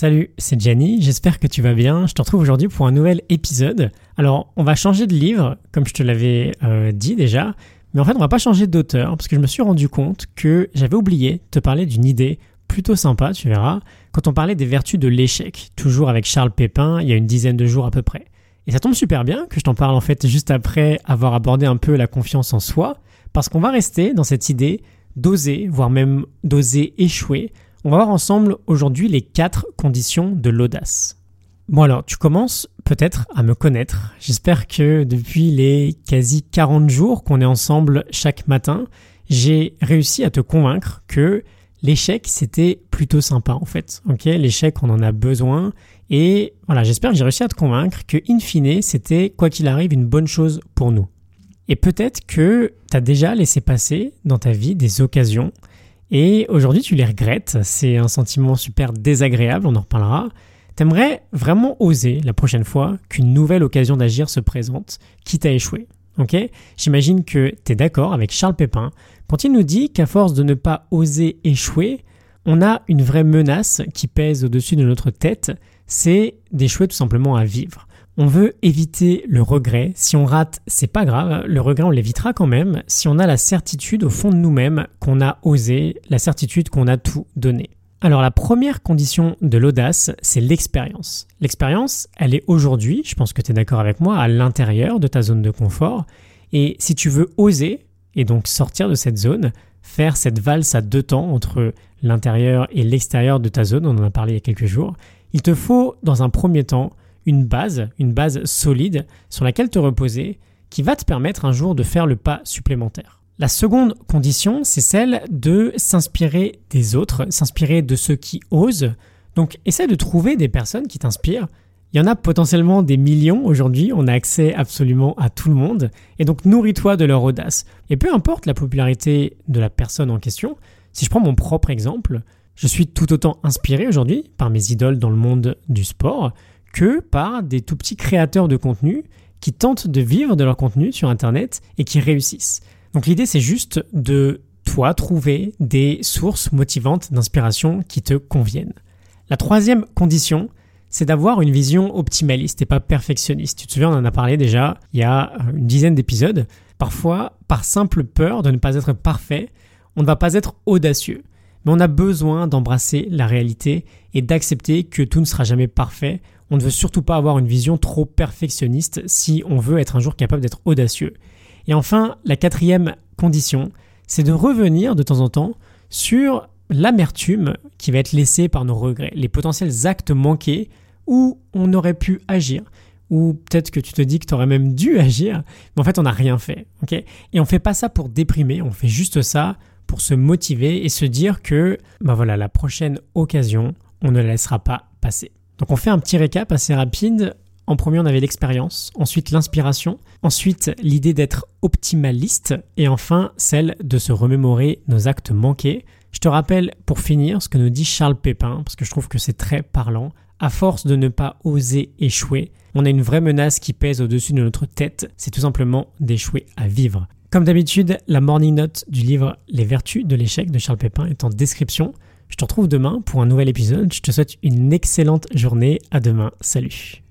Salut, c'est Jenny, j'espère que tu vas bien. Je te retrouve aujourd'hui pour un nouvel épisode. Alors, on va changer de livre, comme je te l'avais euh, dit déjà, mais en fait, on va pas changer d'auteur, parce que je me suis rendu compte que j'avais oublié de te parler d'une idée plutôt sympa, tu verras, quand on parlait des vertus de l'échec, toujours avec Charles Pépin, il y a une dizaine de jours à peu près. Et ça tombe super bien que je t'en parle en fait juste après avoir abordé un peu la confiance en soi, parce qu'on va rester dans cette idée d'oser, voire même d'oser échouer, on va voir ensemble aujourd'hui les quatre conditions de l'audace. Bon alors, tu commences peut-être à me connaître. J'espère que depuis les quasi 40 jours qu'on est ensemble chaque matin, j'ai réussi à te convaincre que l'échec c'était plutôt sympa en fait. OK, l'échec on en a besoin et voilà, j'espère que j'ai réussi à te convaincre que in fine, c'était quoi qu'il arrive une bonne chose pour nous. Et peut-être que tu as déjà laissé passer dans ta vie des occasions et aujourd'hui, tu les regrettes. C'est un sentiment super désagréable, on en reparlera. T'aimerais vraiment oser la prochaine fois qu'une nouvelle occasion d'agir se présente, quitte à échouer. Ok? J'imagine que tu es d'accord avec Charles Pépin quand il nous dit qu'à force de ne pas oser échouer, on a une vraie menace qui pèse au-dessus de notre tête, c'est d'échouer tout simplement à vivre. On veut éviter le regret. Si on rate, c'est pas grave. Le regret, on l'évitera quand même si on a la certitude au fond de nous-mêmes qu'on a osé, la certitude qu'on a tout donné. Alors la première condition de l'audace, c'est l'expérience. L'expérience, elle est aujourd'hui, je pense que tu es d'accord avec moi, à l'intérieur de ta zone de confort. Et si tu veux oser, et donc sortir de cette zone, faire cette valse à deux temps entre l'intérieur et l'extérieur de ta zone, on en a parlé il y a quelques jours, il te faut dans un premier temps une base, une base solide sur laquelle te reposer qui va te permettre un jour de faire le pas supplémentaire. La seconde condition, c'est celle de s'inspirer des autres, s'inspirer de ceux qui osent. Donc essaie de trouver des personnes qui t'inspirent. Il y en a potentiellement des millions aujourd'hui, on a accès absolument à tout le monde, et donc nourris-toi de leur audace. Et peu importe la popularité de la personne en question, si je prends mon propre exemple, je suis tout autant inspiré aujourd'hui par mes idoles dans le monde du sport que par des tout petits créateurs de contenu qui tentent de vivre de leur contenu sur Internet et qui réussissent. Donc l'idée c'est juste de toi trouver des sources motivantes d'inspiration qui te conviennent. La troisième condition, c'est d'avoir une vision optimaliste et pas perfectionniste. Tu te souviens, on en a parlé déjà il y a une dizaine d'épisodes. Parfois, par simple peur de ne pas être parfait, on ne va pas être audacieux. On a besoin d'embrasser la réalité et d'accepter que tout ne sera jamais parfait on ne veut surtout pas avoir une vision trop perfectionniste si on veut être un jour capable d'être audacieux. Et enfin, la quatrième condition, c'est de revenir de temps en temps sur l'amertume qui va être laissée par nos regrets, les potentiels actes manqués où on aurait pu agir, ou peut-être que tu te dis que tu aurais même dû agir, mais en fait on n'a rien fait. et on fait pas ça pour déprimer, on fait juste ça pour se motiver et se dire que bah voilà, la prochaine occasion, on ne la laissera pas passer. Donc on fait un petit récap assez rapide. En premier, on avait l'expérience, ensuite l'inspiration, ensuite l'idée d'être optimaliste, et enfin celle de se remémorer nos actes manqués. Je te rappelle pour finir ce que nous dit Charles Pépin, parce que je trouve que c'est très parlant. À force de ne pas oser échouer, on a une vraie menace qui pèse au-dessus de notre tête, c'est tout simplement d'échouer à vivre. Comme d'habitude, la morning note du livre Les vertus de l'échec de Charles Pépin est en description. Je te retrouve demain pour un nouvel épisode. Je te souhaite une excellente journée. À demain. Salut.